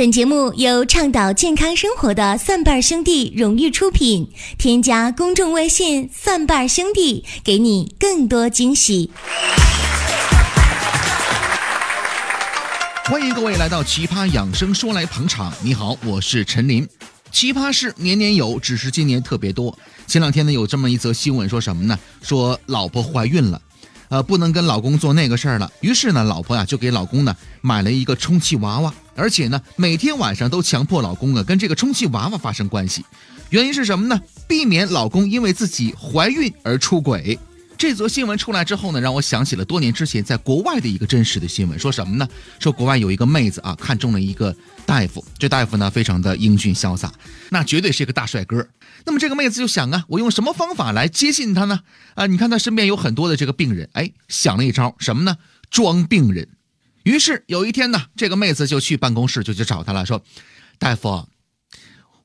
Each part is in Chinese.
本节目由倡导健康生活的蒜瓣兄弟荣誉出品。添加公众微信“蒜瓣兄弟”，给你更多惊喜。欢迎各位来到《奇葩养生说》来捧场。你好，我是陈林。奇葩事年年有，只是今年特别多。前两天呢，有这么一则新闻，说什么呢？说老婆怀孕了。呃，不能跟老公做那个事儿了。于是呢，老婆呀就给老公呢买了一个充气娃娃，而且呢每天晚上都强迫老公啊跟这个充气娃娃发生关系。原因是什么呢？避免老公因为自己怀孕而出轨。这则新闻出来之后呢，让我想起了多年之前在国外的一个真实的新闻，说什么呢？说国外有一个妹子啊，看中了一个大夫，这大夫呢非常的英俊潇洒，那绝对是一个大帅哥。那么这个妹子就想啊，我用什么方法来接近他呢？啊，你看他身边有很多的这个病人，哎，想了一招什么呢？装病人。于是有一天呢，这个妹子就去办公室就去找他了，说：“大夫，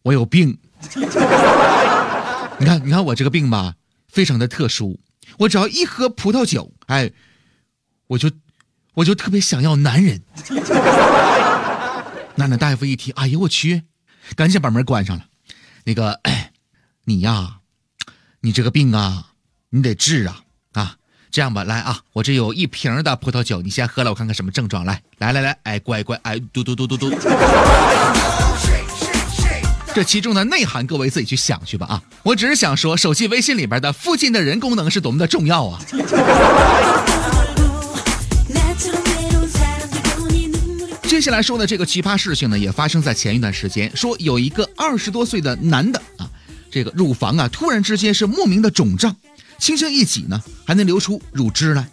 我有病。你看，你看我这个病吧，非常的特殊。”我只要一喝葡萄酒，哎，我就我就特别想要男人。那那大夫一提，哎呦我去，赶紧把门关上了。那个，你呀，你这个病啊，你得治啊！这样吧，来啊，我这有一瓶的葡萄酒，你先喝了，我看看什么症状。来来来来，哎，乖乖，哎，嘟嘟嘟嘟嘟。这其中的内涵，各位自己去想去吧啊！我只是想说，手机微信里边的附近的人功能是多么的重要啊！接下来说的这个奇葩事情呢，也发生在前一段时间。说有一个二十多岁的男的啊，这个乳房啊，突然之间是莫名的肿胀，轻轻一挤呢，还能流出乳汁来。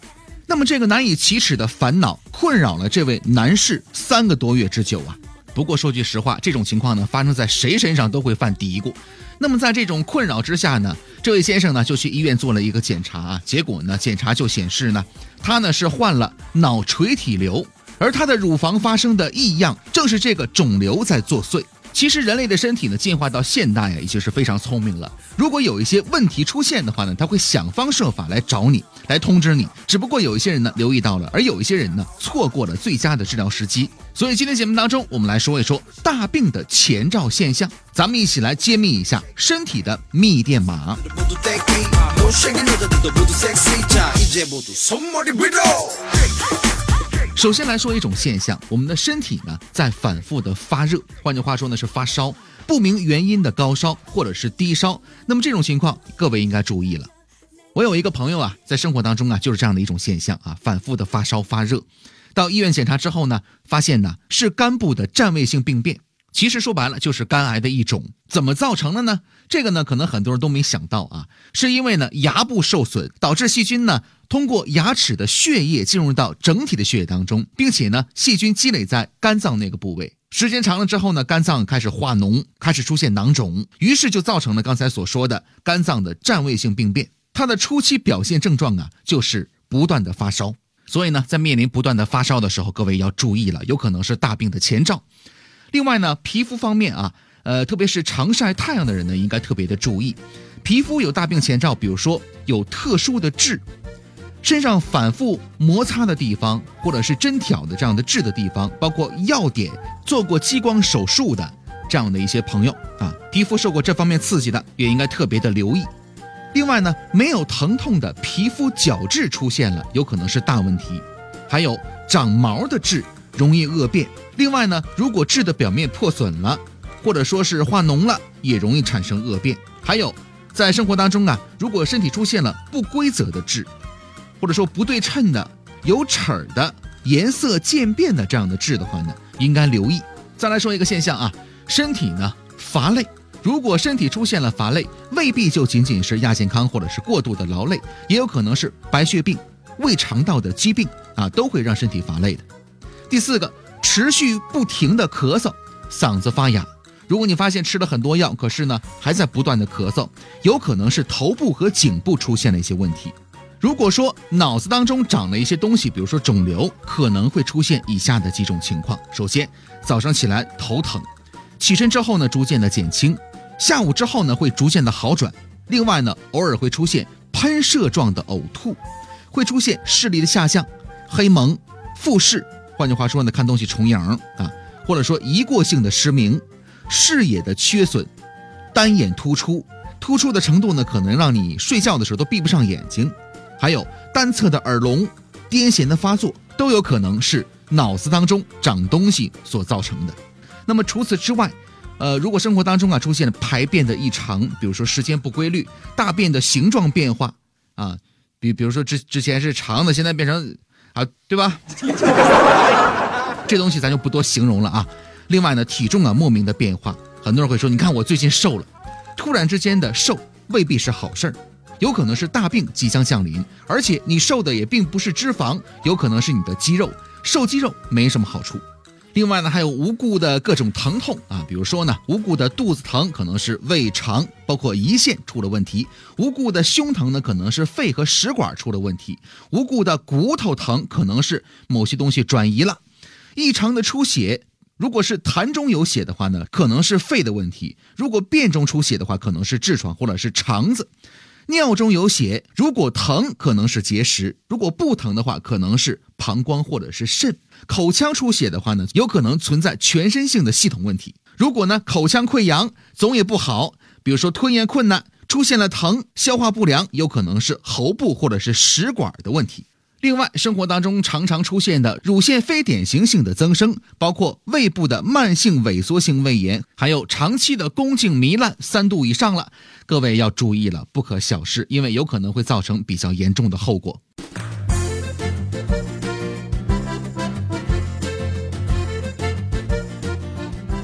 那么这个难以启齿的烦恼，困扰了这位男士三个多月之久啊。不过说句实话，这种情况呢，发生在谁身上都会犯嘀咕。那么在这种困扰之下呢，这位先生呢就去医院做了一个检查啊，结果呢检查就显示呢，他呢是患了脑垂体瘤，而他的乳房发生的异样，正是这个肿瘤在作祟。其实人类的身体呢，进化到现代啊，已经是非常聪明了。如果有一些问题出现的话呢，他会想方设法来找你，来通知你。只不过有一些人呢留意到了，而有一些人呢错过了最佳的治疗时机。所以今天节目当中，我们来说一说大病的前兆现象，咱们一起来揭秘一下身体的密电码。首先来说一种现象，我们的身体呢在反复的发热，换句话说呢是发烧，不明原因的高烧或者是低烧。那么这种情况，各位应该注意了。我有一个朋友啊，在生活当中啊就是这样的一种现象啊，反复的发烧发热，到医院检查之后呢，发现呢是肝部的占位性病变。其实说白了就是肝癌的一种，怎么造成的呢？这个呢，可能很多人都没想到啊，是因为呢牙部受损，导致细菌呢通过牙齿的血液进入到整体的血液当中，并且呢细菌积累在肝脏那个部位，时间长了之后呢，肝脏开始化脓，开始出现囊肿，于是就造成了刚才所说的肝脏的占位性病变。它的初期表现症状啊，就是不断的发烧。所以呢，在面临不断的发烧的时候，各位要注意了，有可能是大病的前兆。另外呢，皮肤方面啊，呃，特别是常晒太阳的人呢，应该特别的注意，皮肤有大病前兆，比如说有特殊的痣，身上反复摩擦的地方，或者是针挑的这样的痣的地方，包括药点做过激光手术的这样的一些朋友啊，皮肤受过这方面刺激的，也应该特别的留意。另外呢，没有疼痛的皮肤角质出现了，有可能是大问题，还有长毛的痣。容易恶变。另外呢，如果痣的表面破损了，或者说是化脓了，也容易产生恶变。还有，在生活当中啊，如果身体出现了不规则的痣，或者说不对称的、有齿儿的、颜色渐变的这样的痣的话呢，应该留意。再来说一个现象啊，身体呢乏累。如果身体出现了乏累，未必就仅仅是亚健康或者是过度的劳累，也有可能是白血病、胃肠道的疾病啊，都会让身体乏累的。第四个，持续不停的咳嗽，嗓子发哑。如果你发现吃了很多药，可是呢还在不断的咳嗽，有可能是头部和颈部出现了一些问题。如果说脑子当中长了一些东西，比如说肿瘤，可能会出现以下的几种情况：首先，早上起来头疼，起身之后呢逐渐的减轻，下午之后呢会逐渐的好转。另外呢，偶尔会出现喷射状的呕吐，会出现视力的下降、黑蒙、复视。换句话说呢，看东西重影啊，或者说一过性的失明，视野的缺损，单眼突出，突出的程度呢，可能让你睡觉的时候都闭不上眼睛，还有单侧的耳聋、癫痫的发作，都有可能是脑子当中长东西所造成的。那么除此之外，呃，如果生活当中啊出现了排便的异常，比如说时间不规律、大便的形状变化啊，比比如说之之前是长的，现在变成啊，对吧？这东西咱就不多形容了啊。另外呢，体重啊莫名的变化，很多人会说，你看我最近瘦了，突然之间的瘦未必是好事儿，有可能是大病即将降临，而且你瘦的也并不是脂肪，有可能是你的肌肉，瘦肌肉没什么好处。另外呢，还有无故的各种疼痛啊，比如说呢，无故的肚子疼可能是胃肠包括胰腺出了问题；无故的胸疼呢，可能是肺和食管出了问题；无故的骨头疼可能是某些东西转移了；异常的出血，如果是痰中有血的话呢，可能是肺的问题；如果便中出血的话，可能是痔疮或者是肠子。尿中有血，如果疼可能是结石，如果不疼的话，可能是膀胱或者是肾。口腔出血的话呢，有可能存在全身性的系统问题。如果呢口腔溃疡总也不好，比如说吞咽困难，出现了疼、消化不良，有可能是喉部或者是食管的问题。另外，生活当中常常出现的乳腺非典型性的增生，包括胃部的慢性萎缩性胃炎，还有长期的宫颈糜烂三度以上了，各位要注意了，不可小视，因为有可能会造成比较严重的后果。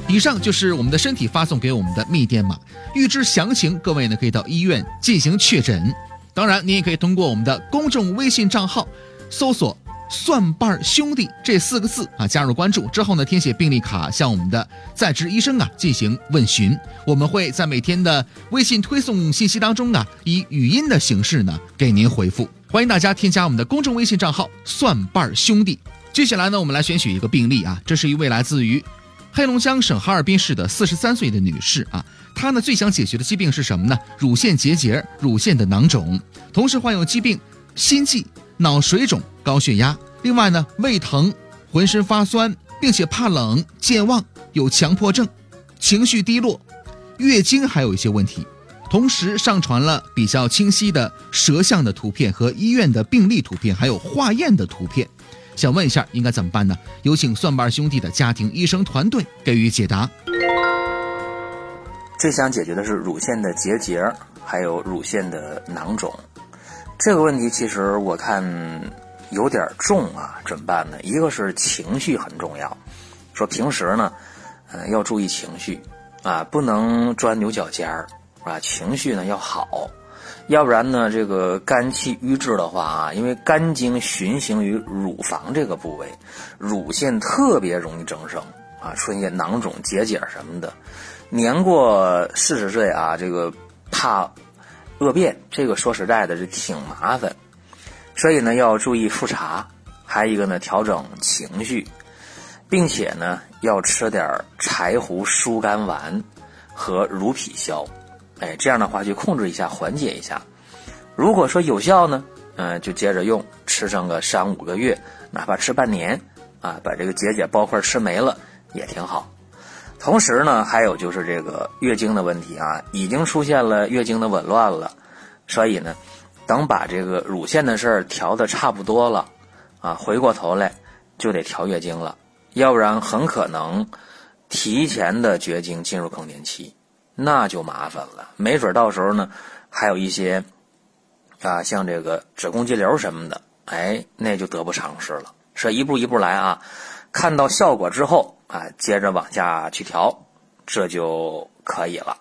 以上就是我们的身体发送给我们的密电码，预知详情，各位呢可以到医院进行确诊。当然，您也可以通过我们的公众微信账号。搜索“蒜瓣兄弟”这四个字啊，加入关注之后呢，填写病历卡向我们的在职医生啊进行问询。我们会在每天的微信推送信息当中啊，以语音的形式呢给您回复。欢迎大家添加我们的公众微信账号“蒜瓣兄弟”。接下来呢，我们来选取一个病例啊，这是一位来自于黑龙江省哈尔滨市的四十三岁的女士啊，她呢最想解决的疾病是什么呢？乳腺结节、乳腺的囊肿，同时患有疾病、心悸。脑水肿、高血压，另外呢，胃疼、浑身发酸，并且怕冷、健忘，有强迫症，情绪低落，月经还有一些问题。同时上传了比较清晰的舌象的图片和医院的病历图片，还有化验的图片。想问一下，应该怎么办呢？有请蒜瓣兄弟的家庭医生团队给予解答。最想解决的是乳腺的结节，还有乳腺的囊肿。这个问题其实我看有点重啊，怎么办呢？一个是情绪很重要，说平时呢，呃，要注意情绪啊，不能钻牛角尖儿啊，情绪呢要好，要不然呢，这个肝气郁滞的话啊，因为肝经循行于乳房这个部位，乳腺特别容易增生啊，出现囊肿、结节什么的。年过四十岁啊，这个怕。恶变，这个说实在的是挺麻烦，所以呢要注意复查，还有一个呢调整情绪，并且呢要吃点柴胡疏肝丸和乳脾消，哎，这样的话去控制一下，缓解一下。如果说有效呢，嗯，就接着用，吃上个三五个月，哪怕吃半年，啊，把这个结节包块吃没了也挺好。同时呢，还有就是这个月经的问题啊，已经出现了月经的紊乱了，所以呢，等把这个乳腺的事儿调的差不多了，啊，回过头来就得调月经了，要不然很可能提前的绝经进入更年期，那就麻烦了，没准到时候呢，还有一些啊，像这个子宫肌瘤什么的，哎，那就得不偿失了。所以一步一步来啊，看到效果之后。啊，接着往下去调，这就可以了。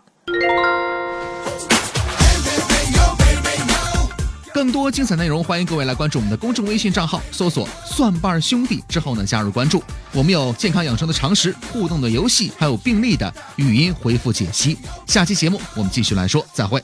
更多精彩内容，欢迎各位来关注我们的公众微信账号，搜索“蒜瓣兄弟”之后呢，加入关注。我们有健康养生的常识、互动的游戏，还有病例的语音回复解析。下期节目我们继续来说，再会。